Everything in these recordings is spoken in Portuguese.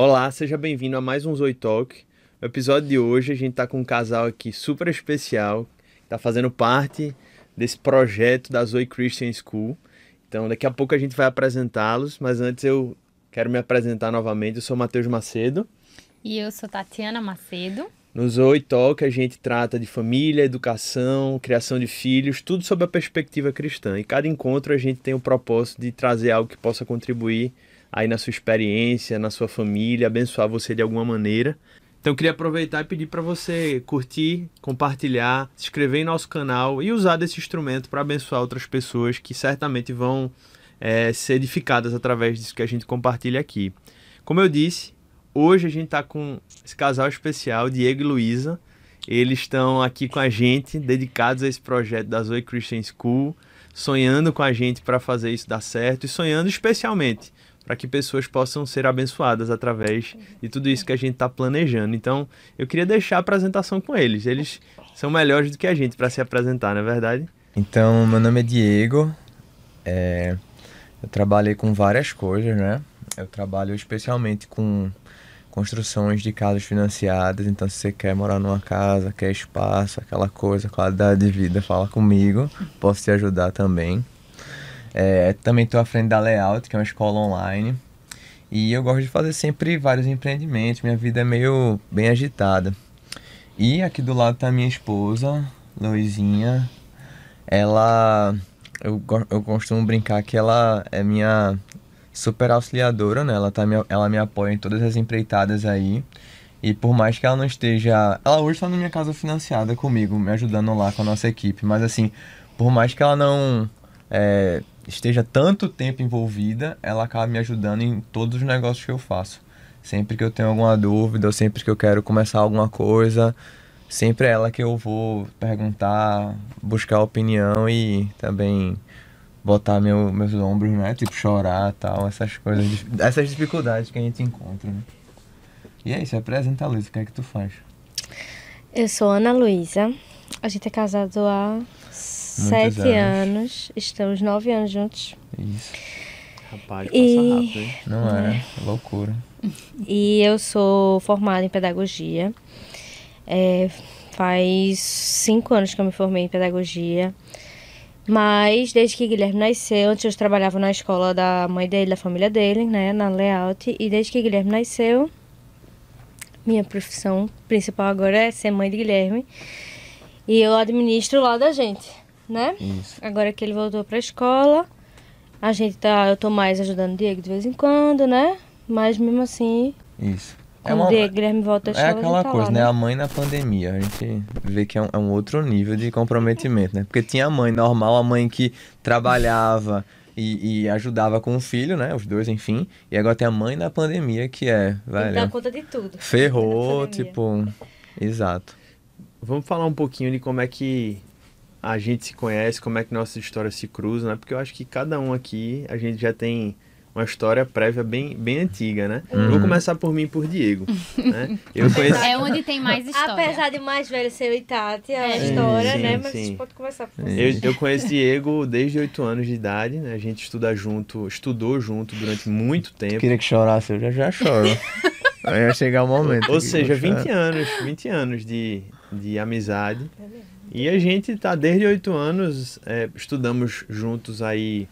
Olá, seja bem-vindo a mais um Zoe Talk. No episódio de hoje a gente está com um casal aqui super especial, que está fazendo parte desse projeto da Zoe Christian School. Então daqui a pouco a gente vai apresentá-los, mas antes eu quero me apresentar novamente. Eu sou Matheus Macedo. E eu sou Tatiana Macedo. No Zoe Talk a gente trata de família, educação, criação de filhos, tudo sob a perspectiva cristã. E cada encontro a gente tem o propósito de trazer algo que possa contribuir aí na sua experiência, na sua família, abençoar você de alguma maneira. Então queria aproveitar e pedir para você curtir, compartilhar, se inscrever em nosso canal e usar desse instrumento para abençoar outras pessoas que certamente vão é, ser edificadas através disso que a gente compartilha aqui. Como eu disse, hoje a gente está com esse casal especial, Diego e Luísa. Eles estão aqui com a gente, dedicados a esse projeto da Zoe Christian School, sonhando com a gente para fazer isso dar certo e sonhando especialmente para que pessoas possam ser abençoadas através de tudo isso que a gente está planejando. Então, eu queria deixar a apresentação com eles. Eles são melhores do que a gente para se apresentar, não é verdade? Então, meu nome é Diego. É, eu trabalhei com várias coisas, né? Eu trabalho especialmente com construções de casas financiadas. Então, se você quer morar numa casa, quer espaço, aquela coisa, qualidade de vida, fala comigo. Posso te ajudar também. É, também estou à frente da Layout, que é uma escola online. E eu gosto de fazer sempre vários empreendimentos. Minha vida é meio bem agitada. E aqui do lado está minha esposa, Luizinha. Ela. Eu, eu costumo brincar que ela é minha super auxiliadora, né? Ela, tá, ela me apoia em todas as empreitadas aí. E por mais que ela não esteja. Ela hoje está na minha casa financiada comigo, me ajudando lá com a nossa equipe. Mas assim, por mais que ela não é, esteja tanto tempo envolvida, ela acaba me ajudando em todos os negócios que eu faço. Sempre que eu tenho alguma dúvida, ou sempre que eu quero começar alguma coisa, sempre é ela que eu vou perguntar, buscar opinião e também botar meu, meus ombros, né? Tipo, chorar tal, essas coisas, essas dificuldades que a gente encontra, né? E é isso, apresenta Luísa, o que é que tu faz? Eu sou Ana Luísa, a gente é casado há sete anos. anos. Estamos nove anos juntos. Isso. Rapaz, passa e... rápido, hein? Não é, é. loucura. E eu sou formada em pedagogia. É, faz cinco anos que eu me formei em pedagogia. Mas desde que Guilherme nasceu, antes eu trabalhava na escola da mãe dele, da família dele, né, na Layout. E desde que Guilherme nasceu, minha profissão principal agora é ser mãe de Guilherme. E eu administro lá da gente né? Isso. Agora que ele voltou pra escola, a gente tá. Eu tô mais ajudando o Diego de vez em quando, né? Mas mesmo assim. Isso. É uma, o Diego, Guilherme volta a escola. É aquela tá coisa, lá, né? A mãe na pandemia. A gente vê que é um, é um, outro nível de comprometimento, né? Porque tinha a mãe normal, a mãe que trabalhava. E, e, ajudava com o filho, né? Os dois, enfim. E agora tem a mãe na pandemia, que é, velho. Dá conta de tudo. Ferrou, tipo. Exato. Vamos falar um pouquinho de como é que a gente se conhece, como é que nossas histórias se cruzam, né? Porque eu acho que cada um aqui, a gente já tem uma história prévia bem, bem antiga, né? Uhum. Vou começar por mim e por Diego. Né? Eu conheço... É onde tem mais história. Apesar de mais velho ser o Itati, a é. história, sim, né? Mas sim. a gente pode começar por você. Eu, eu conheço Diego desde 8 anos de idade, né? A gente estuda junto, estudou junto durante muito tempo. Eu queria que chorasse, eu já, já choro. Aí ia chegar o momento. Ou seja, 20 anos, 20 anos de, de amizade. É e a gente tá desde oito anos, é, estudamos juntos aí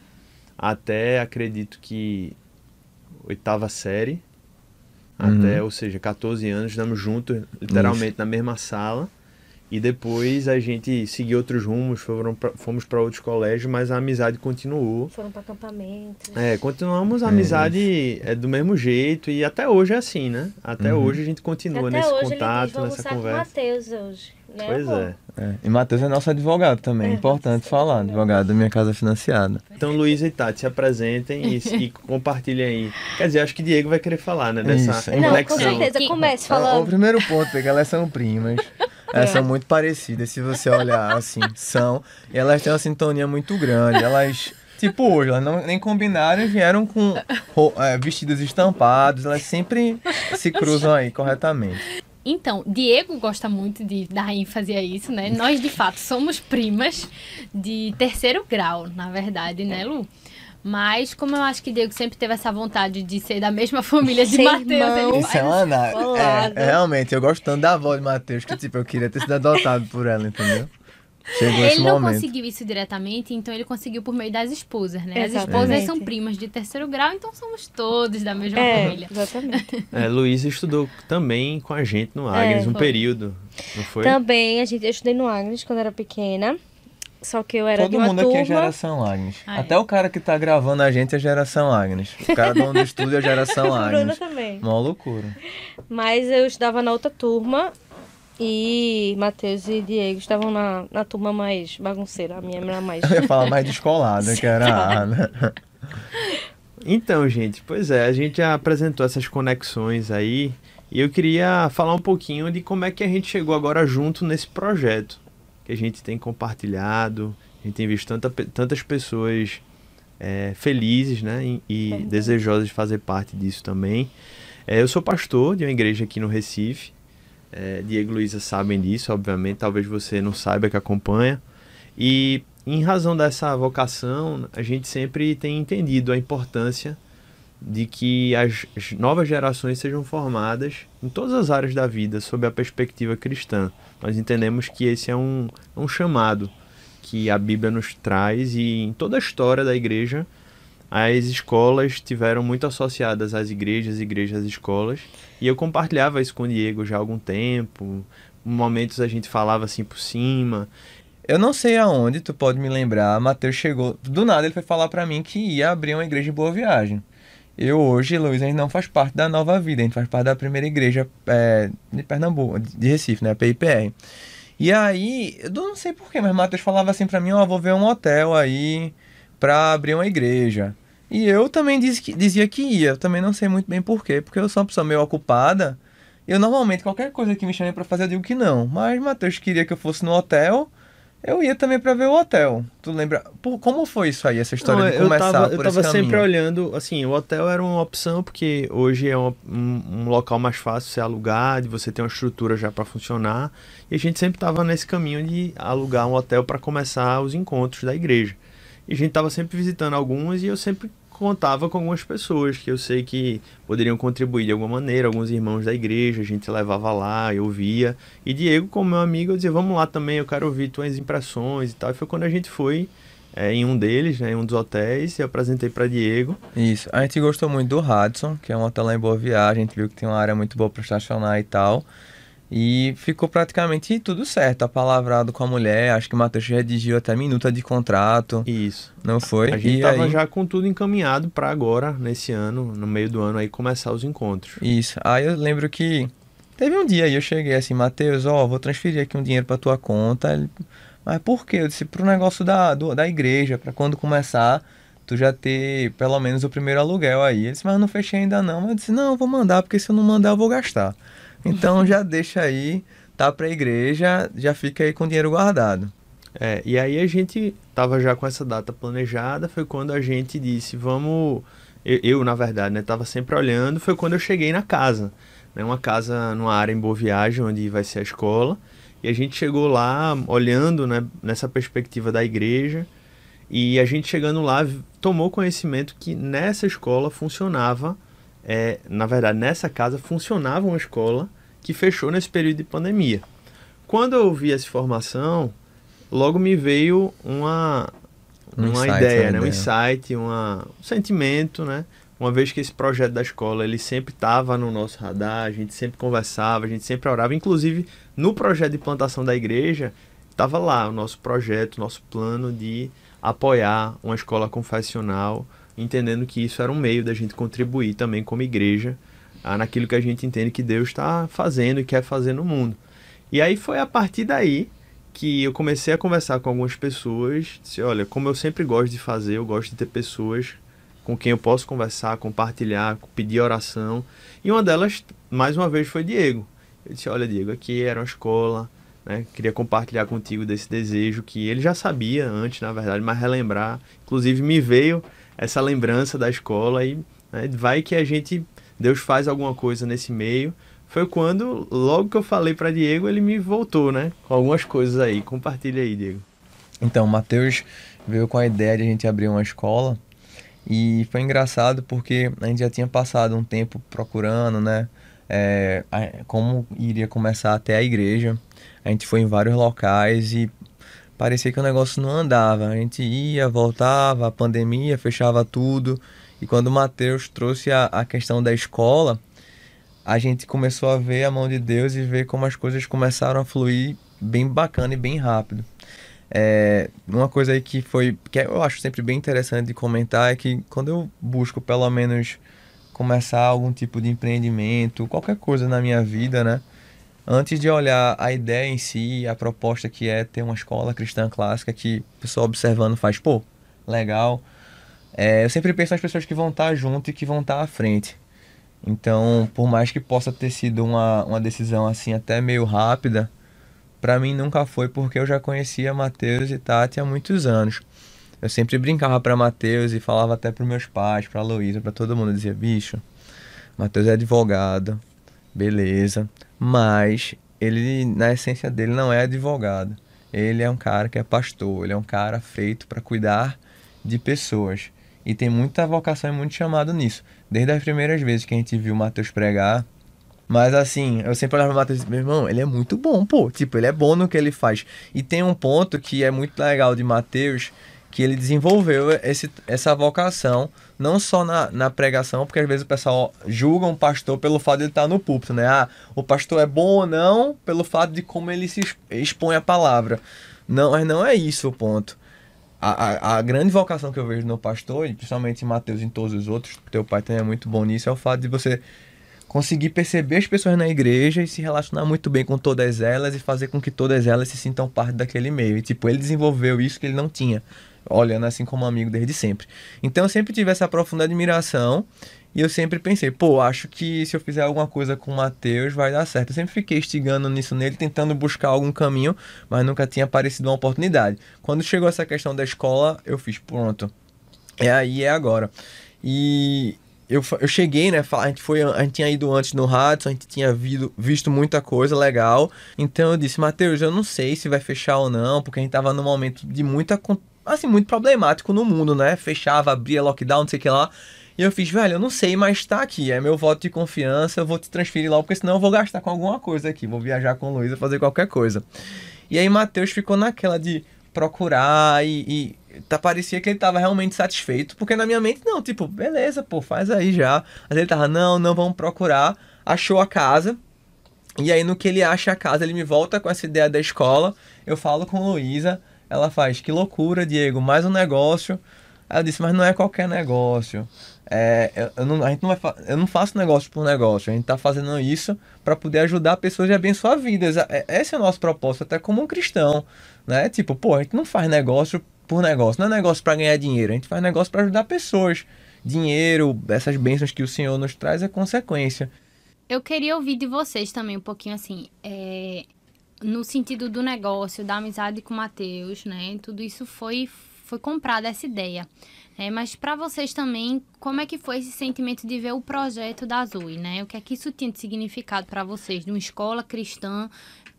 até, acredito que, oitava série. Uhum. Até, ou seja, 14 anos, estamos juntos, literalmente Isso. na mesma sala. E depois a gente seguiu outros rumos, foram pra, fomos para outros colégios, mas a amizade continuou. Foram para acampamentos. É, continuamos a amizade é, do mesmo jeito e até hoje é assim, né? Até uhum. hoje a gente continua até nesse hoje contato, ele diz, nessa conversa. Com Mateus hoje, né, pois é. é. E Matheus é nosso advogado também, é, importante falar, advogado da minha casa financiada. Então Luísa e Tati se apresentem e, e compartilhem aí. Quer dizer, acho que Diego vai querer falar, né? Dessa Isso. Não, com certeza, comece falando. O primeiro ponto é que elas são primas. Elas são muito parecidas, se você olhar assim, são. E elas têm uma sintonia muito grande. Elas. Tipo hoje, elas não, nem combinaram e vieram com é, vestidos estampados, elas sempre se cruzam aí corretamente. Então, Diego gosta muito de dar ênfase a isso, né? Nós, de fato, somos primas de terceiro grau, na verdade, né, Lu? Mas como eu acho que Diego sempre teve essa vontade de ser da mesma família de Ser Mateus, irmão. ele Isso é uma na- colado. é, é, realmente, eu gosto tanto da avó de Matheus que, tipo, eu queria ter sido adotado por ela, entendeu? Chegou esse Ele não momento. conseguiu isso diretamente, então ele conseguiu por meio das esposas, né? As Exatamente. esposas são primas de terceiro grau, então somos todos da mesma É, família. exatamente. É, Luísa estudou também com a gente no Agnes, um foi. período, não foi? Também, a gente, eu estudei no Agnes quando era pequena. Só que eu era de Todo uma mundo turma. aqui é geração Agnes. Ah, é. Até o cara que tá gravando a gente é geração Agnes. O cara do do estúdio é geração Bruna Agnes. também. Uma loucura. Mas eu estudava na outra turma e Matheus e Diego estavam na, na turma mais bagunceira. A minha era mais. Eu ia falar mais descolada, que era a Ana. Então, gente, pois é, a gente já apresentou essas conexões aí e eu queria falar um pouquinho de como é que a gente chegou agora junto nesse projeto que a gente tem compartilhado, a gente tem visto tanta, tantas pessoas é, felizes, né, e, e desejosas de fazer parte disso também. É, eu sou pastor de uma igreja aqui no Recife, é, Diego e Luísa sabem disso, obviamente, talvez você não saiba que acompanha. E em razão dessa vocação, a gente sempre tem entendido a importância de que as as novas gerações sejam formadas em todas as áreas da vida sob a perspectiva cristã. Nós entendemos que esse é um, um chamado que a Bíblia nos traz e em toda a história da igreja as escolas estiveram muito associadas às igrejas, igrejas, escolas. E eu compartilhava isso com o Diego já há algum tempo. Em momentos a gente falava assim por cima. Eu não sei aonde, tu pode me lembrar, Matheus chegou, do nada ele foi falar pra mim que ia abrir uma igreja em Boa Viagem. Eu hoje, Luiz, a gente não faz parte da nova vida, a gente faz parte da primeira igreja é, de Pernambuco, de Recife, né, PIPR. E aí, eu não sei porquê, mas Matheus falava assim pra mim, ó, vou ver um hotel aí pra abrir uma igreja. E eu também que, dizia que ia, eu também não sei muito bem porquê, porque eu sou uma pessoa meio ocupada, eu normalmente, qualquer coisa que me chame pra fazer, eu digo que não. Mas Matheus queria que eu fosse no hotel, eu ia também pra ver o hotel. Tu lembra? Pô, como foi isso aí, essa história Não, de eu começar tava, por eu tava sempre caminho? olhando, assim, o hotel era uma opção porque hoje é uma- um, um local mais fácil de você alugar, de você ter uma estrutura já para funcionar. E a gente sempre tava nesse caminho de alugar um hotel para começar os encontros da igreja. E a gente tava sempre visitando algumas e eu sempre contava com algumas pessoas que eu sei que poderiam contribuir de alguma maneira, alguns irmãos da igreja, a gente levava lá, eu via. E Diego, como meu amigo, eu dizia, vamos lá também, eu quero ouvir tuas impressões e tal. E foi quando a gente foi é, em um deles, né, em um dos hotéis, e eu apresentei para Diego. Isso. A gente gostou muito do Hudson, que é um hotel lá em Boa Viagem. A gente viu que tem uma área muito boa para estacionar e tal. E ficou praticamente tudo certo. Apalavrado com a mulher. Acho que o Matheus redigiu até minuta de contrato. Isso. Não foi? A gente e tava aí... já com tudo encaminhado para agora, nesse ano, no meio do ano aí, começar os encontros. Isso. Aí eu lembro que teve um dia aí eu cheguei assim, Matheus, ó, vou transferir aqui um dinheiro pra tua conta. Ele, Mas por quê? Eu disse pro negócio da, do- da igreja, pra quando começar, tu já ter pelo menos o primeiro aluguel aí. Ele disse, mas eu não fechei ainda não. Mas eu disse, não, eu vou mandar, porque se eu não mandar, eu vou gastar. Então já deixa aí, tá pra igreja, já fica aí com dinheiro guardado. É, e aí a gente tava já com essa data planejada, foi quando a gente disse, vamos... Eu, eu, na verdade, né, tava sempre olhando, foi quando eu cheguei na casa. Né, uma casa numa área em Boa Viagem, onde vai ser a escola. E a gente chegou lá, olhando né, nessa perspectiva da igreja, e a gente chegando lá tomou conhecimento que nessa escola funcionava, é, na verdade, nessa casa funcionava uma escola que fechou nesse período de pandemia. Quando eu ouvi essa informação, logo me veio uma, Um uma insight, ideia, né? um insight, uma, um sentimento, né? Uma vez que esse projeto da escola ele sempre estava no nosso radar, a gente sempre conversava, a gente sempre orava, inclusive no projeto de plantação da igreja estava lá o nosso projeto, nosso plano de apoiar uma escola confessional, entendendo que isso era um meio da gente contribuir também como igreja naquilo que a gente entende que Deus está fazendo e quer fazer no mundo. E aí foi a partir daí que eu comecei a conversar com algumas pessoas, disse, olha, como eu sempre gosto de fazer, eu gosto de ter pessoas com quem eu posso conversar, compartilhar, pedir oração. E uma delas, mais uma vez, foi Diego. Eu disse, olha, Diego, aqui era uma escola, né? Queria compartilhar contigo desse desejo que ele já sabia antes, na verdade, mas relembrar. Inclusive me veio essa lembrança da escola e né, vai que a gente, Deus faz alguma coisa nesse meio. Foi quando, logo que eu falei para Diego, ele me voltou, né? Com algumas coisas aí. Compartilha aí, Diego. Então, o Matheus veio com a ideia de a gente abrir uma escola E foi engraçado porque a gente já tinha passado um tempo procurando, né? É, como iria começar até a igreja. A gente foi em vários locais e parecia que o negócio não andava. A gente ia, voltava, a pandemia fechava tudo. E quando o Mateus trouxe a, a questão da escola, a gente começou a ver a mão de Deus e ver como as coisas começaram a fluir bem bacana e bem rápido. É, uma coisa aí que foi que eu acho sempre bem interessante de comentar é que quando eu busco pelo menos começar algum tipo de empreendimento, qualquer coisa na minha vida, né? Antes de olhar a ideia em si, a proposta que é ter uma escola cristã clássica que o pessoal observando faz, pô, legal. É, eu sempre penso nas pessoas que vão estar junto e que vão estar à frente. Então, por mais que possa ter sido uma, uma decisão assim até meio rápida, para mim nunca foi porque eu já conhecia Mateus e Tati há muitos anos. Eu sempre brincava para Mateus e falava até para meus pais, para Luísa, para todo mundo, eu dizia: "Bicho, Mateus é advogado, beleza, mas ele na essência dele não é advogado. Ele é um cara que é pastor, ele é um cara feito para cuidar de pessoas e tem muita vocação e muito chamado nisso. Desde as primeiras vezes que a gente viu Mateus pregar, mas assim, eu sempre olhava pro Matheus e meu irmão, ele é muito bom, pô. Tipo, ele é bom no que ele faz. E tem um ponto que é muito legal de Mateus, que ele desenvolveu esse, essa vocação, não só na, na pregação, porque às vezes o pessoal julga um pastor pelo fato de ele estar no púlpito, né? Ah, o pastor é bom ou não pelo fato de como ele se expõe a palavra. Não, mas não é isso o ponto. A, a, grande vocação que eu vejo no pastor, e principalmente em Mateus e em todos os outros, teu pai também é muito bom nisso, é o fato de você conseguir perceber as pessoas na igreja e se relacionar muito bem com todas elas e fazer com que todas elas se sintam parte daquele meio. E, tipo, ele desenvolveu isso que ele não tinha, olhando assim como amigo desde sempre. Então eu sempre tive essa profunda admiração e eu sempre pensei, pô, acho que se eu fizer alguma coisa com o Mateus vai dar certo. Eu sempre fiquei instigando nisso nele, tentando buscar algum caminho, mas nunca tinha aparecido uma oportunidade. Quando chegou essa questão da escola, eu fiz, pronto. É aí, é agora. E, eu, eu cheguei, né? A gente, foi, a gente tinha ido antes no Hudson, a gente tinha visto, visto muita coisa legal. Então eu disse, Matheus, eu não sei se vai fechar ou não, porque a gente tava num momento de muita. Assim, muito problemático no mundo, né? Fechava, abria lockdown, não sei o que lá. E eu fiz, velho, eu não sei, mas tá aqui, é meu voto de confiança, eu vou te transferir lá, porque senão eu vou gastar com alguma coisa aqui, vou viajar com o Luiz, fazer qualquer coisa. E aí Matheus ficou naquela de procurar e, e tá, parecia que ele tava realmente satisfeito, porque na minha mente, não, tipo, beleza, pô, faz aí já. Mas ele tava, não, não, vamos procurar. Achou a casa. E aí, no que ele acha a casa, ele me volta com essa ideia da escola. Eu falo com Luísa. Ela faz, que loucura, Diego, mais um negócio. Aí eu disse, mas não é qualquer negócio. É, eu, não, a gente não vai, eu não faço negócio por negócio. A gente está fazendo isso para poder ajudar pessoas e abençoar vidas. É, esse é o nosso propósito, até como um cristão. Né? Tipo, pô, a gente não faz negócio por negócio. Não é negócio para ganhar dinheiro, a gente faz negócio para ajudar pessoas. Dinheiro, essas bênçãos que o Senhor nos traz é consequência. Eu queria ouvir de vocês também um pouquinho assim, é, no sentido do negócio, da amizade com o Mateus, né? Tudo isso foi foi comprada essa ideia. É, mas para vocês também, como é que foi esse sentimento de ver o projeto da Zoe, né? O que é que isso tinha de significado para vocês, de uma escola cristã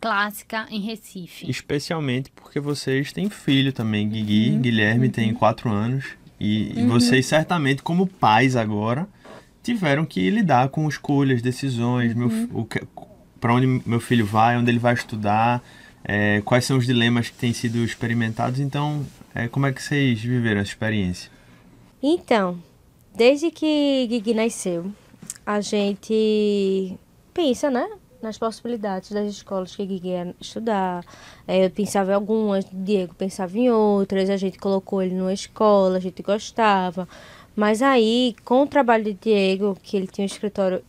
clássica em Recife. Especialmente porque vocês têm filho também, Guigui, uhum. Guilherme uhum. tem quatro anos. E, uhum. vocês certamente, como pais agora, tiveram que lidar com escolhas, decisões, uhum. Para onde meu filho vai, onde ele vai estudar, é, quais são os dilemas que têm sido experimentados. Então, é, como é que vocês viveram essa experiência? Então, desde que Guigui nasceu, a gente pensa, né? nas possibilidades das escolas que Guigui ia estudar. É, eu pensava em algumas, Diego pensava em outras, a gente colocou ele numa escola, a gente gostava. Mas aí, com o trabalho de Diego, que ele tinha um escritório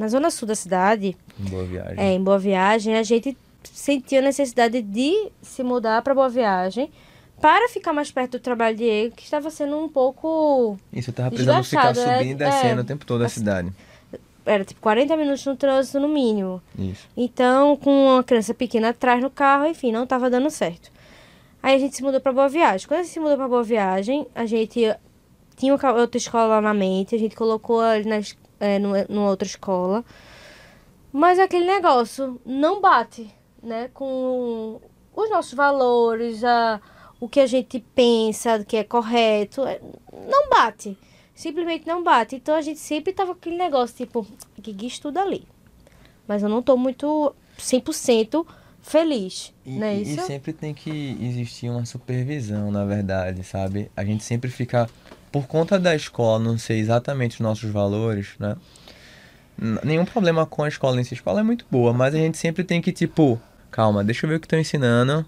na zona sul da cidade, em Boa Viagem, é, em Boa Viagem a gente sentiu a necessidade de se mudar para Boa Viagem para ficar mais perto do trabalho de Diego, que estava sendo um pouco. Isso, eu estava precisando ficar subindo é, e descendo é, o tempo todo a cidade era tipo 40 minutos no trânsito no mínimo. Isso. Então, com uma criança pequena atrás no carro, enfim, não estava dando certo. Aí a gente se mudou para Boa Viagem. Quando a gente se mudou para Boa Viagem, a gente tinha outra escola lá na mente, a gente colocou ele nas, é, numa outra escola. Mas aquele negócio não bate, né, com os nossos valores, a, o que a gente pensa que é correto, é, não bate. simplesmente não bate. Então a gente sempre tava com aquele negócio, tipo, Gigi estuda ali. Mas eu não tô muito 100% feliz, E, não é e- isso? e sempre tem que existir uma supervisão, na verdade, sabe? A gente sempre fica, por conta da escola não ser exatamente os nossos valores, né? Nenhum problema com a escola em si. A escola é muito boa, mas a gente sempre tem que, tipo, calma, deixa eu ver o que estão ensinando.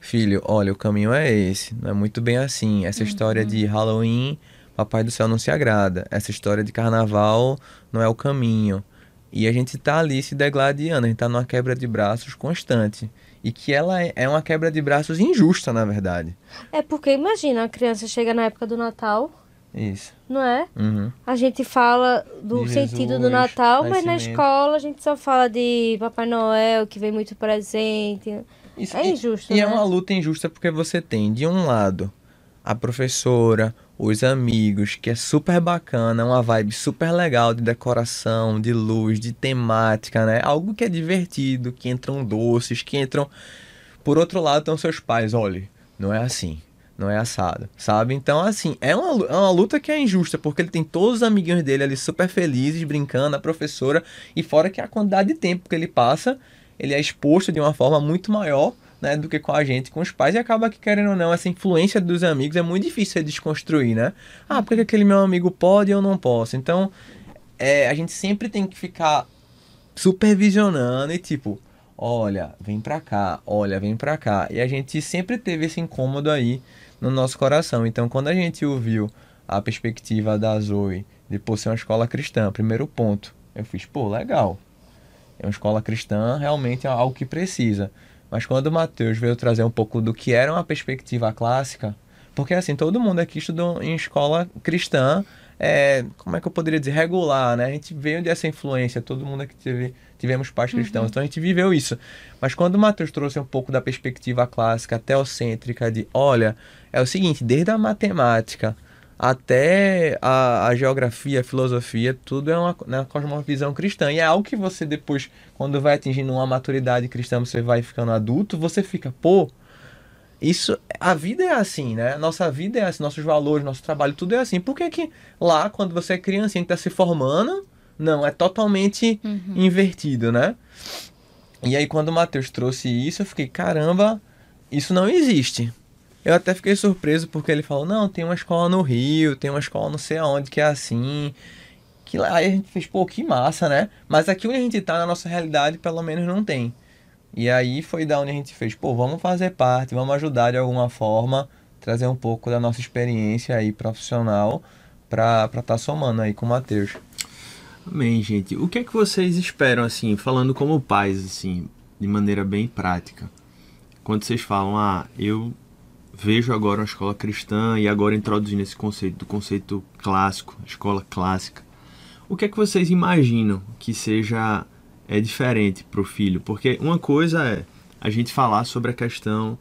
Filho, olha, o caminho é esse. Não é muito bem assim. Essa história de Halloween, Papai do Céu não se agrada. Essa história de carnaval não é o caminho. E a gente tá ali se degladiando, a gente tá numa quebra de braços constante. E que ela é- é uma quebra de braços injusta, na verdade. É porque imagina, a criança chega na época do Natal, Isso. não é? Uhum. A gente fala do De sentido do Jesus, Natal, mas na escola a gente só fala de Papai Noel, que vem muito presente. Isso, É e- injusto, E é né? uma luta injusta porque você tem, de um lado, a professora, os amigos, que é super bacana, uma vibe super legal de decoração, de luz, de temática, né? Algo que é divertido, que entram doces, que entram. Por outro lado, estão seus pais, olha, não é assim. Não é assado, sabe? Então, assim, é uma, é uma luta que é injusta, porque ele tem todos os amiguinhos dele ali super felizes, brincando, a professora, e fora que a quantidade de tempo que ele passa, ele é exposto de uma forma muito maior né, do que com a gente, com os pais, e acaba que, querendo ou não, essa influência dos amigos é muito difícil de desconstruir, né? Ah, por que aquele meu amigo pode e eu não posso? Então, é, a gente sempre tem que ficar supervisionando e tipo, olha, vem pra cá, olha, vem pra cá. E a gente sempre teve esse incômodo aí no nosso coração. Então, quando a gente ouviu a perspectiva da Zoe de pô, ser uma escola cristã, primeiro ponto, eu fiz, pô, legal. É uma escola cristã, realmente é algo que precisa. Mas quando o Matheus veio trazer um pouco do que era uma perspectiva clássica, porque assim, todo mundo aqui estudou em escola cristã, é, como é que eu poderia dizer, regular, né? A gente veio dessa influência, todo mundo aqui teve, tivemos pais cristãos, então a gente viveu isso. Mas quando o Matheus trouxe um pouco da perspectiva clássica, teocêntrica, de olha, é o seguinte, desde a matemática até a, a geografia, a filosofia, tudo é uma, né, cosmovisão cristã. E é algo que você depois, quando vai atingindo uma maturidade cristã, você vai ficando adulto, você fica, pô, isso, a vida é assim, né? Nossa vida é assim, nossos valores, nosso trabalho, tudo é assim. Por que que lá, quando você é criancinha que tá se formando, não, é totalmente invertido, né? E aí quando o Matheus trouxe isso, eu fiquei, caramba, isso não existe. Eu até fiquei surpreso porque ele falou, não, tem uma escola no Rio, tem uma escola não sei aonde que é assim. Que lá aí a gente fez, pô, que massa, né? Mas aqui onde a gente tá, na nossa realidade, pelo menos não tem. E aí foi da onde a gente fez, pô, vamos fazer parte, vamos ajudar de alguma forma, trazer um pouco da nossa experiência aí profissional pra estar tá somando aí com o Matheus. Amém, gente. O que é que vocês esperam, assim, falando como pais, assim, de maneira bem prática? Quando vocês falam, ah, eu vejo agora uma escola cristã e agora introduzindo esse conceito do conceito clássico, escola clássica. O que é que vocês imaginam que seja é diferente para o filho? Porque uma coisa é a gente falar sobre a questão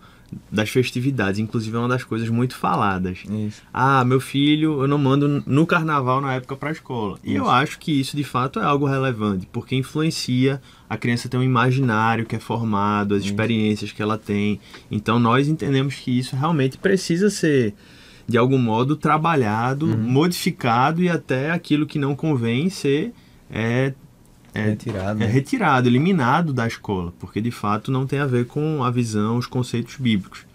das festividades, inclusive é uma das coisas muito faladas. Isso. Ah, meu filho, eu não mando no carnaval na época para a escola. E eu acho que isso de fato é algo relevante, porque influencia a criança ter um imaginário que é formado, as Isso. experiências que ela tem. Então nós entendemos que isso realmente precisa ser de algum modo trabalhado, Uhum. modificado e até aquilo que não convém ser é, é, Retirado. é retirado, eliminado da escola, porque de fato não tem a ver com a visão, os conceitos bíblicos.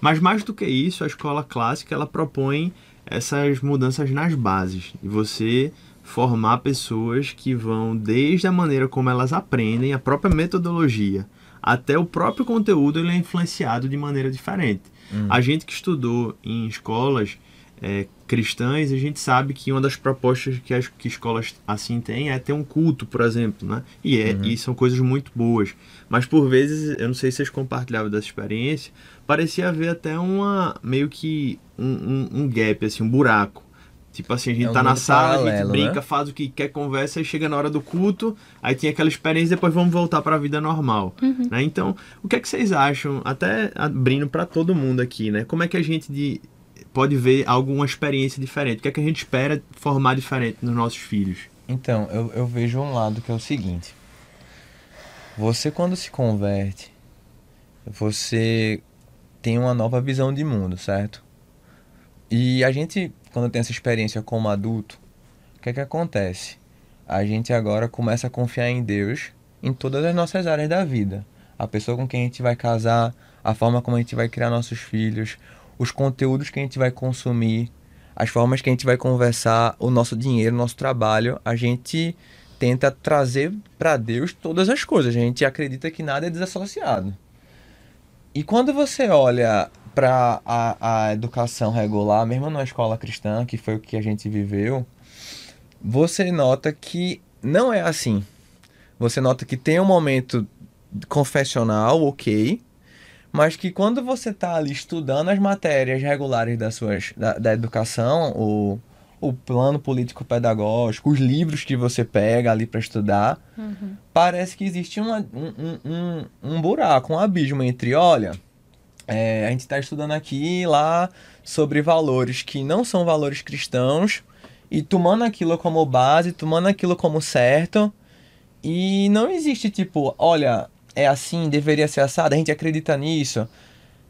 Mas mais do que isso, a escola clássica ela propõe essas mudanças nas bases e você formar pessoas que vão desde a maneira como elas aprendem, a própria metodologia, até o próprio conteúdo ele é influenciado de maneira diferente. A gente que estudou em escolas é, cristãs, a gente sabe que uma das propostas que as que escolas assim têm é ter um culto, por exemplo, né? E, é, e são coisas muito boas. Mas por vezes, eu não sei se vocês compartilhavam dessa experiência, parecia haver até uma meio que um, um, um gap, assim, um buraco. Tipo assim, a gente É um tá na sala, a gente paralelo, brinca, né? faz o que quer, conversa, e chega na hora do culto, aí tem aquela experiência, depois vamos voltar para a vida normal. Né? Então, o que é que vocês acham, até abrindo para todo mundo aqui, né? Como é que a gente de, pode ver alguma experiência diferente? O que é que a gente espera formar diferente nos nossos filhos? Então, eu, eu vejo um lado que é o seguinte. Você quando se converte, você tem uma nova visão de mundo, certo? E a gente quando tenho essa experiência como adulto, o que é que acontece? A gente agora começa a confiar em Deus em todas as nossas áreas da vida. A pessoa com quem a gente vai casar, a forma como a gente vai criar nossos filhos, os conteúdos que a gente vai consumir, as formas que a gente vai conversar, o nosso dinheiro, o nosso trabalho, a gente tenta trazer para Deus todas as coisas. A gente acredita que nada é desassociado. E quando você olha para a, a educação regular, mesmo na escola cristã, que foi o que a gente viveu, você nota que não é assim. Você nota que tem um momento confessional, ok, mas que quando você está ali estudando as matérias regulares das suas, da, da educação, o, o plano político-pedagógico, os livros que você pega ali para estudar, uhum. parece que existe uma, um, um, um buraco, um abismo entre, olha, é, a gente está estudando aqui e lá sobre valores que não são valores cristãos e tomando aquilo como base, tomando aquilo como certo. E não existe tipo, olha, é assim, deveria ser assado, a gente acredita nisso.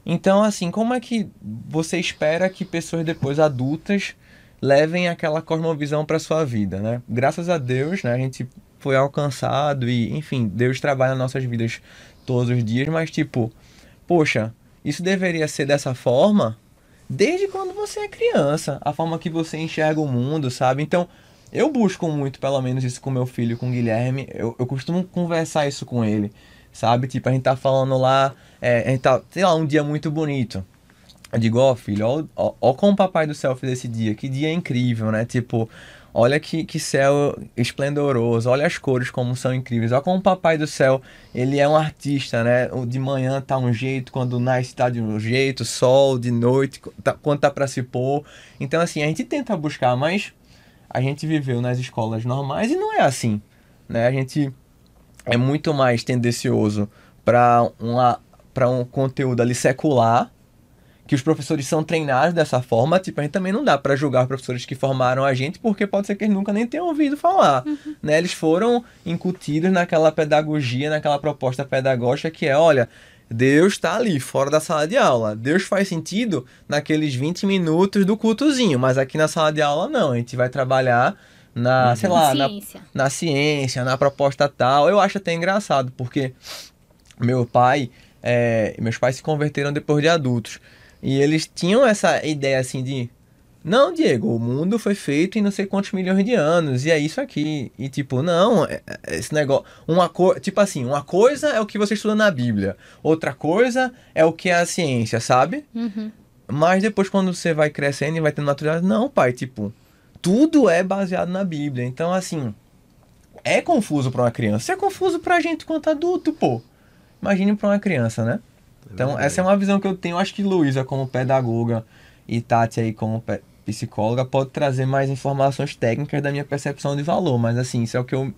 Então, assim, como é que você espera que pessoas depois adultas levem aquela cosmovisão para sua vida, né? Graças a Deus, né, a gente foi alcançado e, enfim, Deus trabalha nossas vidas todos os dias, mas tipo, poxa, isso deveria ser dessa forma desde quando você é criança, a forma que você enxerga o mundo, sabe? Então, eu busco muito, pelo menos, isso com meu filho, com o Guilherme. Eu, eu costumo conversar isso com ele, sabe? Tipo, a gente tá falando lá, é, a gente tá, sei lá, um dia muito bonito. Eu digo, ó, oh, filho, ó, ó, ó como o papai do céu fez esse dia, que dia incrível, né? Tipo, Olha que, que céu esplendoroso, olha as cores como são incríveis. Olha como o Papai do Céu, ele é um artista, né? De manhã tá um jeito, quando nasce tá de um jeito, sol, de noite, tá, quando tá para se pôr. Então, assim, a gente tenta buscar, mas a gente viveu nas escolas normais e não é assim, né? A gente é muito mais tendencioso para um conteúdo ali secular que os professores são treinados dessa forma, tipo, a gente também não dá para julgar professores que formaram a gente, porque pode ser que eles nunca nem tenham ouvido falar, uhum. né? Eles foram incutidos naquela pedagogia, naquela proposta pedagógica que é, olha, Deus está ali, fora da sala de aula. Deus faz sentido naqueles 20 minutos do cultozinho, mas aqui na sala de aula não. A gente vai trabalhar na, sei lá, na, na ciência, na proposta tal. Eu acho até engraçado, porque meu pai, é, meus pais se converteram depois de adultos. E eles tinham essa ideia assim de. Não, Diego, o mundo foi feito em não sei quantos milhões de anos, e é isso aqui. E tipo, não, é, é, esse negócio. Uma co tipo assim, uma coisa é o que você estuda na Bíblia, outra coisa é o que é a ciência, sabe? Uhum. Mas depois, quando você vai crescendo e vai tendo maturidade, não, pai, tipo, tudo é baseado na Bíblia. Então, assim, é confuso para uma criança. É confuso pra gente quanto adulto, pô. Imagine para uma criança, né? Então, essa é uma visão que eu tenho. Acho que Luísa, como pedagoga, e Tati aí como psicóloga, pode trazer mais informações técnicas da minha percepção de valor. Mas, assim, isso é o que eu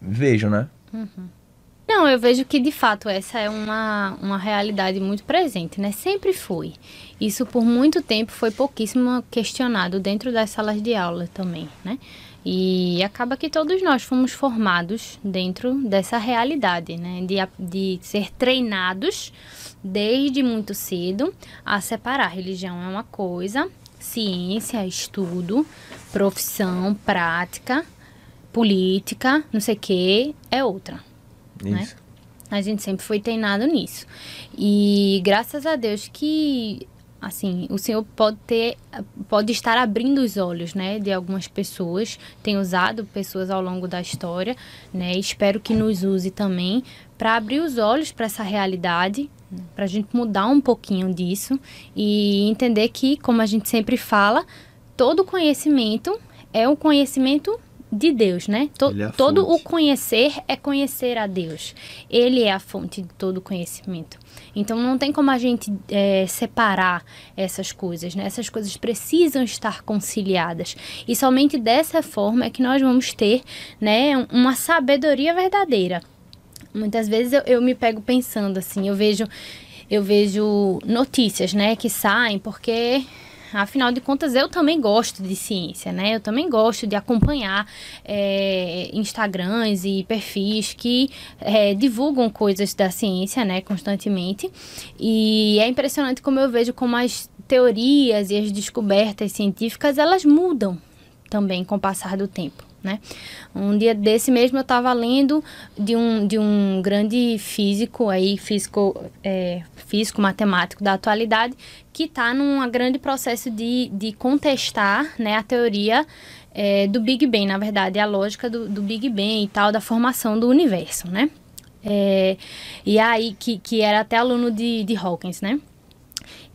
vejo, né? Uhum. Não, eu vejo que de fato essa é uma, uma realidade muito presente, né? Sempre foi. Isso por muito tempo foi pouquíssimo questionado dentro das salas de aula também, né? E acaba que todos nós fomos formados dentro dessa realidade, né? De, de ser treinados desde muito cedo a separar. Religião é uma coisa, ciência, estudo, profissão, prática, política, não sei o que, é outra. Né? Isso. Né? A gente sempre foi treinado nisso. E graças a Deus que assim, o Senhor pode ter, pode estar abrindo os olhos, né, de algumas pessoas, tem usado pessoas ao longo da história, né, espero que nos use também para abrir os olhos para essa realidade, para a gente mudar um pouquinho disso e entender que, como a gente sempre fala, todo conhecimento é um conhecimento de Deus, né? To é todo o conhecer é conhecer a Deus. Ele é a fonte de todo conhecimento. Então não tem como a gente é, separar essas coisas, né? Essas coisas precisam estar conciliadas. E somente dessa forma é que nós vamos ter, né, uma sabedoria verdadeira. Muitas vezes eu, eu me pego pensando assim, eu vejo eu vejo notícias, né, que saem porque Afinal de contas, eu também gosto de ciência, né? Eu também gosto de acompanhar é, Instagrams e perfis que é, divulgam coisas da ciência, né, constantemente. E é impressionante como eu vejo como as teorias e as descobertas científicas, elas mudam também com o passar do tempo. Né? Um dia desse mesmo eu estava lendo de um, de um grande físico aí, físico, é, físico matemático da atualidade, que está num grande processo de, de contestar né, a teoria é, do Big Bang, na verdade, a lógica do, do Big Bang e tal, da formação do universo, né? É, e aí, que, que era até aluno de, de Hawkins, né?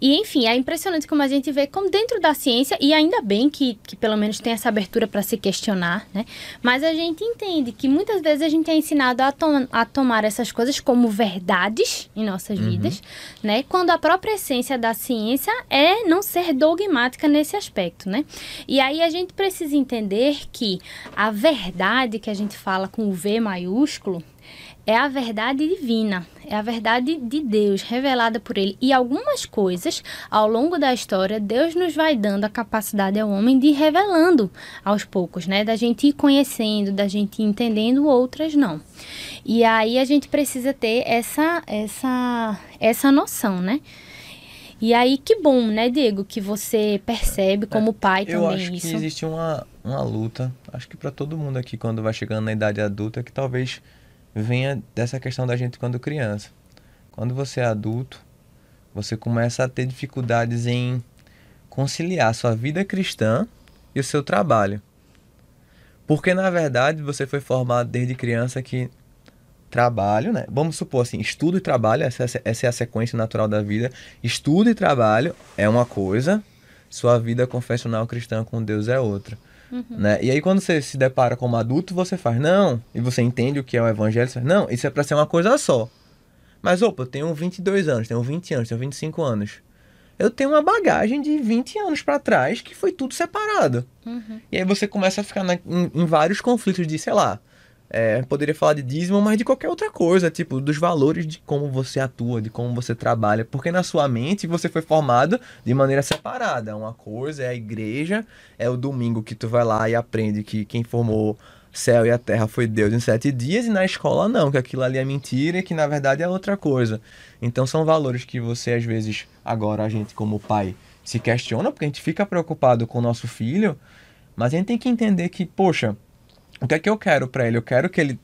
E, enfim, é impressionante como a gente vê como dentro da ciência, e ainda bem que, que pelo menos tem essa abertura para se questionar, né? Mas a gente entende que muitas vezes a gente é ensinado a, to a tomar essas coisas como verdades em nossas uhum. vidas, né? Quando a própria essência da ciência é não ser dogmática nesse aspecto, né? E aí a gente precisa entender que a verdade que a gente fala com o V maiúsculo, é a verdade divina, é a verdade de Deus revelada por Ele. E algumas coisas, ao longo da história, Deus nos vai dando a capacidade ao homem de ir revelando aos poucos, né? Da gente ir conhecendo, da gente ir entendendo, outras não. E aí a gente precisa ter essa, essa, essa noção, né? E aí, que bom, né, Diego, que você percebe como é, pai também eu acho isso. que existe uma, uma luta, acho que para todo mundo aqui, quando vai chegando na idade adulta, que talvez venha dessa questão da gente quando criança. Quando você é adulto, você começa a ter dificuldades em conciliar sua vida cristã e o seu trabalho. Porque na verdade você foi formado desde criança que trabalho, né? Vamos supor assim, estudo e trabalho, essa, essa é a sequência natural da vida. Estudo e trabalho é uma coisa, sua vida confessional cristã com Deus é outra. Uhum. Né? E aí quando você se depara como adulto, você faz, não, e você entende o que é o evangelho, você faz, não, isso é para ser uma coisa só. Mas, opa, eu tenho 22 anos, tenho 20 anos, tenho 25 anos. Eu tenho uma bagagem de 20 anos para trás que foi tudo separado. Uhum. E aí você começa a ficar na, em, em vários conflitos de, sei lá, é, poderia falar de dízimo, mas de qualquer outra coisa, tipo, dos valores de como você atua, de como você trabalha. Porque na sua mente você foi formado de maneira separada. Uma coisa é a igreja, é o domingo que tu vai lá e aprende que quem formou céu e a terra foi Deus em sete dias, e na escola não, que aquilo ali é mentira e que na verdade é outra coisa. Então são valores que você, às vezes, agora a gente como pai se questiona, porque a gente fica preocupado com o nosso filho, mas a gente tem que entender que, poxa, o que é que eu quero para ele? Eu quero que ele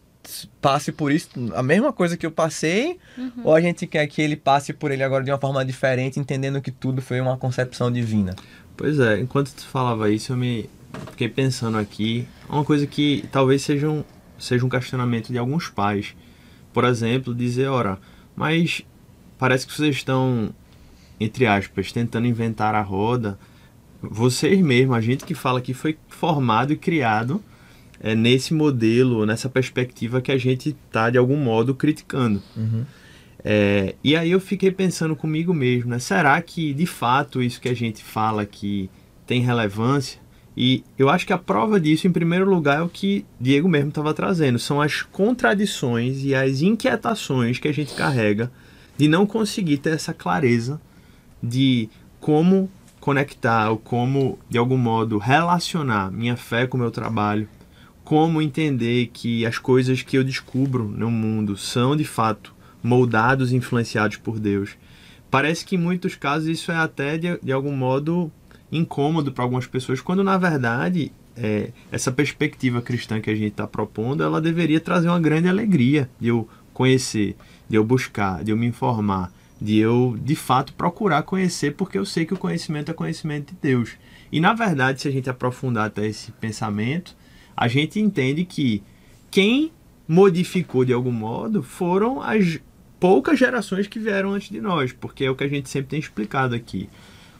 passe por isso, a mesma coisa que eu passei, uhum. ou a gente quer que ele passe por ele agora de uma forma diferente, entendendo que tudo foi uma concepção divina? Pois é, enquanto tu falava isso, eu me fiquei pensando aqui, uma coisa que talvez seja um, seja um questionamento de alguns pais. Por exemplo, dizer, ora, mas parece que vocês estão, entre aspas, tentando inventar a roda. Vocês mesmos, a gente que fala que foi formado e criado é nesse modelo, nessa perspectiva que a gente está, de algum modo, criticando. Uhum. É, e aí eu fiquei pensando comigo mesmo, né? Será que, de fato, isso que a gente fala aqui tem relevância? E eu acho que a prova disso, em primeiro lugar, é o que Diego mesmo estava trazendo. São as contradições e as inquietações que a gente carrega de não conseguir ter essa clareza de como conectar ou como, de algum modo, relacionar minha fé com o meu trabalho, como entender que as coisas que eu descubro no mundo são de fato moldados e influenciados por Deus. Parece que em muitos casos isso é até de, de algum modo incômodo para algumas pessoas, quando na verdade é, essa perspectiva cristã que a gente está propondo, ela deveria trazer uma grande alegria de eu conhecer, de eu buscar, de eu me informar, de eu de fato procurar conhecer, porque eu sei que o conhecimento é conhecimento de Deus. E na verdade, se a gente aprofundar até esse pensamento, a gente entende que quem modificou de algum modo foram as poucas gerações que vieram antes de nós, porque é o que a gente sempre tem explicado aqui.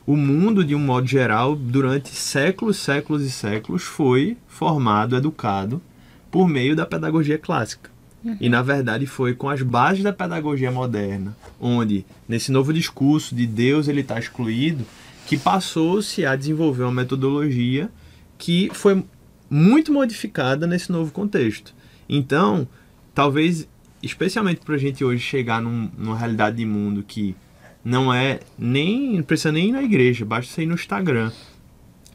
O mundo, de um modo geral, durante séculos, séculos e séculos, foi formado, educado por meio da pedagogia clássica. Uhum. E na verdade foi com as bases da pedagogia moderna, onde nesse novo discurso de Deus ele está excluído, que passou-se a desenvolver uma metodologia que foi muito modificada nesse novo contexto. Então, talvez, especialmente para a gente hoje chegar num, numa realidade de mundo que não é nem não precisa nem ir na igreja, basta você ir no Instagram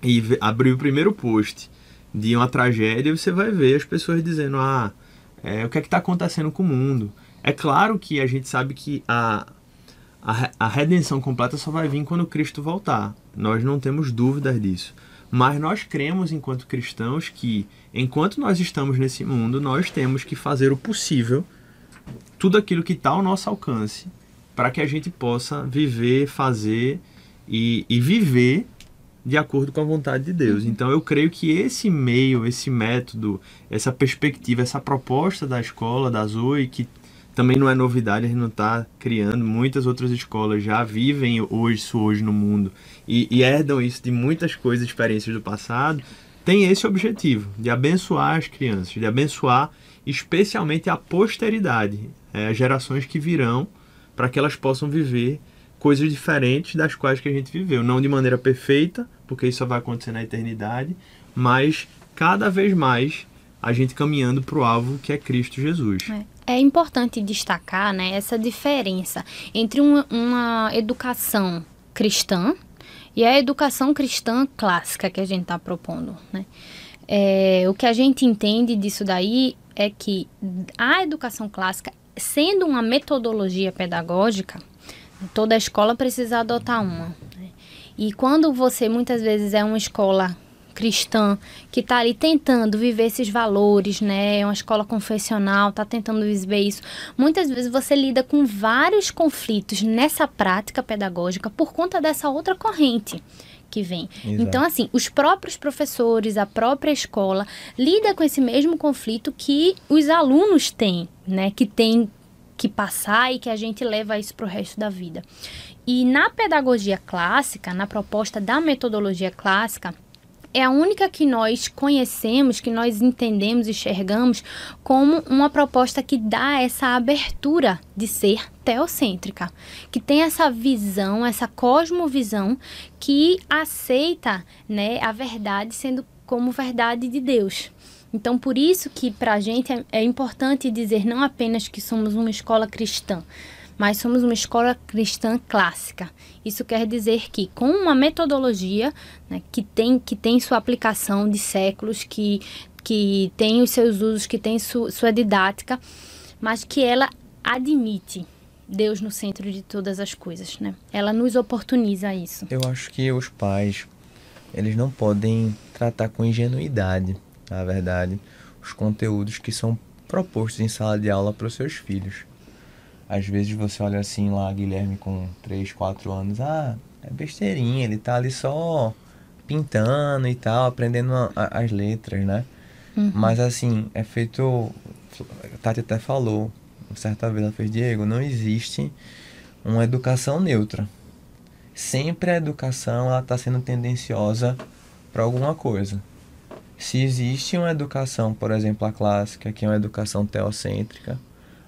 e abrir o primeiro post de uma tragédia, você vai ver as pessoas dizendo: ah, é, o que é que está acontecendo com o mundo? É claro que a gente sabe que a, a, a redenção completa só vai vir quando Cristo voltar. Nós não temos dúvidas disso. Mas nós cremos, enquanto cristãos, que enquanto nós estamos nesse mundo, nós temos que fazer o possível, tudo aquilo que está ao nosso alcance, para que a gente possa viver, fazer e, e viver de acordo com a vontade de Deus. Uhum. Então eu creio que esse meio, esse método, essa perspectiva, essa proposta da escola, da Zoe, que também não é novidade, a gente não está criando, muitas outras escolas já vivem hoje isso hoje no mundo e, e herdam isso de muitas coisas, experiências do passado, tem esse objetivo de abençoar as crianças, de abençoar especialmente a posteridade, é, as gerações que virão, para que elas possam viver coisas diferentes das quais que a gente viveu, não de maneira perfeita, porque isso só vai acontecer na eternidade, mas cada vez mais a gente caminhando para o alvo que é Cristo Jesus. É. é. importante destacar né, essa diferença entre uma, uma educação cristã e a educação cristã clássica que a gente está propondo. Né? É, o que a gente entende disso daí é que a educação clássica, sendo uma metodologia pedagógica, toda escola precisa adotar uma. Né? E quando você muitas vezes é uma escola cristã que está ali tentando viver esses valores, né? É uma escola confessional, está tentando viver isso. Muitas vezes você lida com vários conflitos nessa prática pedagógica por conta dessa outra corrente que vem. Exato. Então, assim, os próprios professores, a própria escola lida com esse mesmo conflito que os alunos têm, né? Que tem que passar e que a gente leva isso para o resto da vida. E na pedagogia clássica, na proposta da metodologia clássica, é a única que nós conhecemos, que nós entendemos, enxergamos como uma proposta que dá essa abertura de ser teocêntrica, que tem essa visão, essa cosmovisão que aceita, né, a verdade sendo como verdade de Deus. Então, por isso que para a gente é, é importante dizer não apenas que somos uma escola cristã, mas somos uma escola cristã clássica. Isso quer dizer que com uma metodologia né, que, tem, que tem sua aplicação de séculos, que, que tem os seus usos, que tem su, sua didática, mas que ela admite Deus no centro de todas as coisas, né? Ela nos oportuniza isso. Eu acho que os pais, eles não podem tratar com ingenuidade na verdade, os conteúdos que são propostos em sala de aula para os seus filhos. Às vezes você olha assim lá, Guilherme com 3, 4 anos, ah, é besteirinha, ele tá ali só pintando e tal, aprendendo a, a, as letras, né? Uhum. Mas assim, é feito. Tati até falou, certa vez ela fez, Diego, não existe uma educação neutra. Sempre a educação ela está sendo tendenciosa para alguma coisa. Se existe uma educação, por exemplo, a clássica, que é uma educação teocêntrica,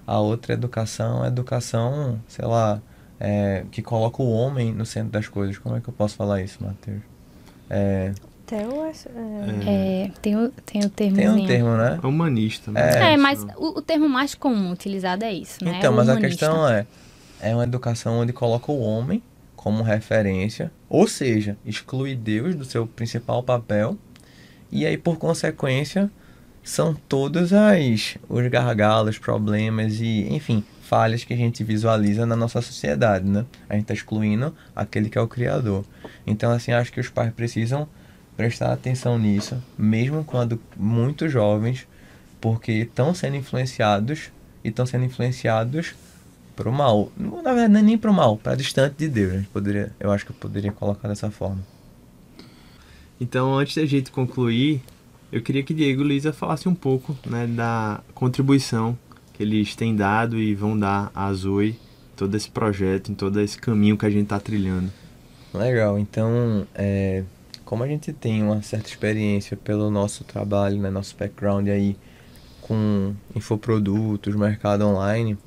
a outra educação é educação, sei lá, é, que coloca o homem no centro das coisas. Como é que eu posso falar isso, Matheus? É, é, é, tem, o, tem o termo. Tem um termo, né? É humanista. Né? É, é mas o, o, termo mais comum utilizado é isso, né? Então, é mas a questão é, é uma educação onde coloca o homem como referência, ou seja, exclui Deus do seu principal papel e aí, por consequência, são todos as, os gargalos, problemas e, enfim, falhas que a gente visualiza na nossa sociedade, né? A gente está excluindo aquele que é o Criador. Então, assim, acho que os pais precisam prestar atenção nisso, mesmo quando muito jovens, porque estão sendo influenciados e estão sendo influenciados para o mal. Na verdade, é nem para o mal, para distante de Deus. Né? Poderia, eu acho que eu poderia colocar dessa forma. Então, antes da gente concluir, eu queria que Diego e Luísa falassem um pouco né, da contribuição que eles têm dado e vão dar à Zoe, todo esse projeto, em todo esse caminho que a gente está trilhando. Legal, então, é, como a gente tem uma certa experiência pelo nosso trabalho, né, nosso background aí com infoprodutos, mercado online,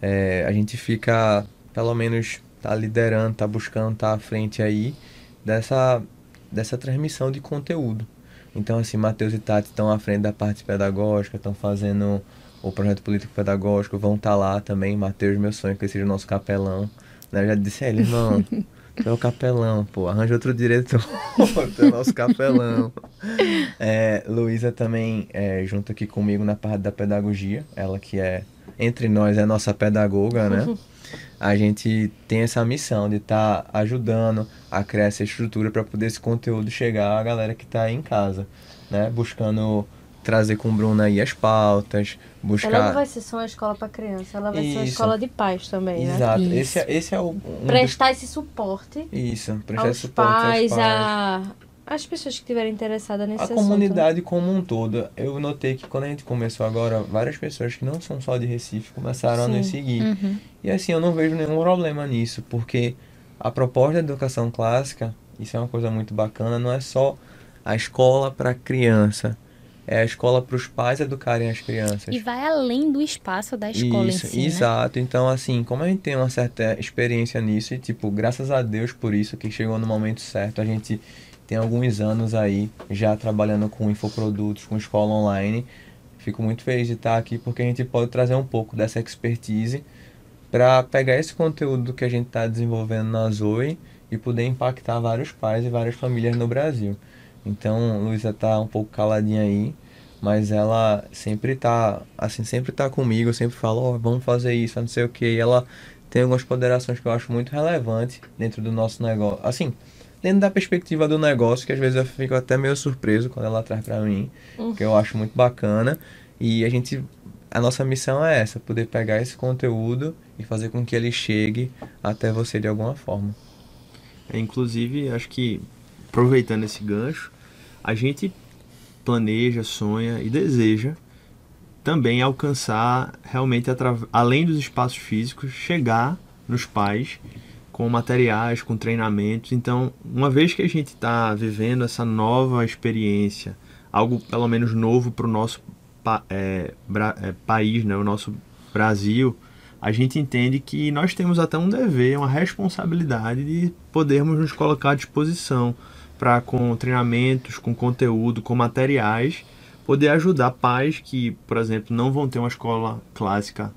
é, a gente fica, pelo menos, tá liderando, tá buscando, tá à frente aí dessa dessa transmissão de conteúdo. Então, assim, Matheus e Tati estão à frente da parte pedagógica, estão fazendo o projeto político pedagógico, vão estar tá lá também. Matheus, meu sonho é que ele seja o nosso capelão. Né? Eu já disse a ele, irmão, tu é o capelão, pô, arranja outro diretor, tu é o nosso capelão. É, Luísa também é, junto aqui comigo na parte da pedagogia, ela que é entre nós é a nossa pedagoga, né? a gente tem essa missão de estar tá ajudando a criar essa estrutura para poder esse conteúdo chegar à galera que está aí em casa, né? Buscando trazer com o Bruno aí as pautas, buscar... Ela não vai ser só uma escola para criança, ela vai Isso. ser uma escola de pais também, né? Exato. Esse, é, esse é o... Um prestar esse suporte Isso, prestar aos esse suporte pais, aos pais. A as pessoas que estiverem interessadas nesse a assunto. A comunidade como um todo. Eu notei que quando a gente começou agora, várias pessoas que não são só de Recife começaram Sim. a nos seguir. Uhum. E assim, eu não vejo nenhum problema nisso, porque a proposta da educação clássica, isso é uma coisa muito bacana, não é só a escola para criança. É a escola para os pais educarem as crianças. E vai além do espaço da escola isso, em si, né? Exato. Né? Então, assim, como a gente tem uma certa experiência nisso, e, tipo, graças a Deus por isso, que chegou no momento certo, a gente tem alguns anos aí já trabalhando com infoprodutos, com escola online. Fico muito feliz de estar aqui porque a gente pode trazer um pouco dessa expertise para pegar esse conteúdo que a gente está desenvolvendo na Zoe e poder impactar vários pais e várias famílias no Brasil. Então, Luísa está um pouco caladinha aí, mas ela sempre está assim, sempre tá comigo, sempre fala, oh, vamos fazer isso, não sei o que. E ela tem algumas ponderações que eu acho muito relevantes dentro do nosso negócio. Assim, dentro da perspectiva do negócio, que às vezes eu fico até meio surpreso quando ela traz para mim, uhum. que eu acho muito bacana. E a gente a nossa missão é essa, poder pegar esse conteúdo e fazer com que ele chegue até você de alguma forma. É, inclusive, acho que aproveitando esse gancho, a gente planeja, sonha e deseja também alcançar realmente além dos espaços físicos, chegar nos pais com materiais, com treinamentos. Então, uma vez que a gente está vivendo essa nova experiência, algo pelo menos novo para o nosso é, é, país, né, o nosso Brasil, a gente entende que nós temos até um dever, uma responsabilidade de podermos nos colocar à disposição para, com treinamentos, com conteúdo, com materiais, poder ajudar pais que, por exemplo, não vão ter uma escola clássica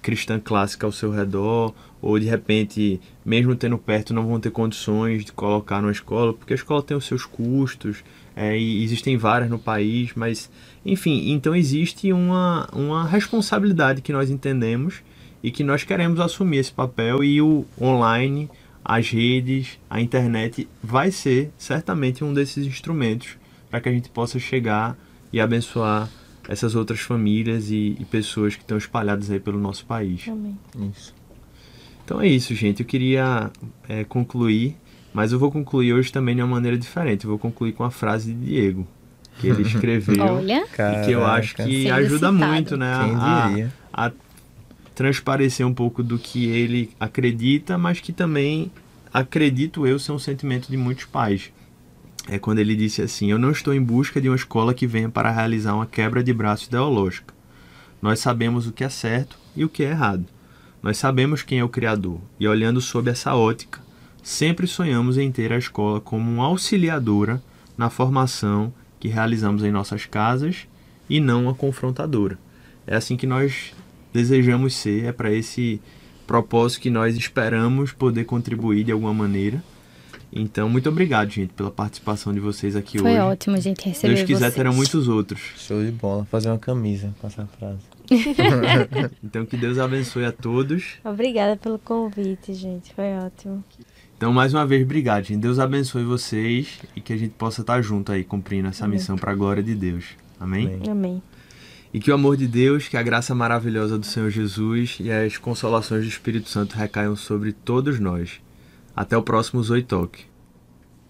cristã clássica ao seu redor, ou de repente, mesmo tendo perto, não vão ter condições de colocar numa escola, porque a escola tem os seus custos, é, e existem várias no país, mas enfim, então existe uma, uma responsabilidade que nós entendemos e que nós queremos assumir esse papel e o online, as redes, a internet vai ser certamente um desses instrumentos para que a gente possa chegar e abençoar essas outras famílias e, e pessoas que estão espalhadas aí pelo nosso país. Amém. Isso. Então é isso, gente. Eu queria é, concluir, mas eu vou concluir hoje também de uma maneira diferente. Eu vou concluir com a frase de Diego, que ele escreveu. Olha. E que eu acho que Sendo ajuda citado. muito, né? A, a transparecer um pouco do que ele acredita, mas que também acredito eu ser um sentimento de muitos pais é quando ele disse assim: Eu não estou em busca de uma escola que venha para realizar uma quebra de braço ideológica. Nós sabemos o que é certo e o que é errado. Nós sabemos quem é o Criador, e olhando sob essa ótica, sempre sonhamos em ter a escola como uma auxiliadora na formação que realizamos em nossas casas e não uma confrontadora. É assim que nós desejamos ser, é para esse propósito que nós esperamos poder contribuir de alguma maneira então, muito obrigado, gente, pela participação de vocês aqui Foi hoje. Foi ótimo, gente, receber Deus quiser, vocês. terão muitos outros. Show de bola. Fazer uma camisa com essa frase. então, que Deus abençoe a todos. Obrigada pelo convite, gente. Foi ótimo. Então, mais uma vez, obrigado, gente. Deus abençoe vocês e que a gente possa estar junto aí, cumprindo essa Amém. missão para a glória de Deus. Amém? Amém? Amém. E que o amor de Deus, que a graça maravilhosa do Senhor Jesus e as consolações do Espírito Santo recaiam sobre todos nós até o próximo Zoe Talk.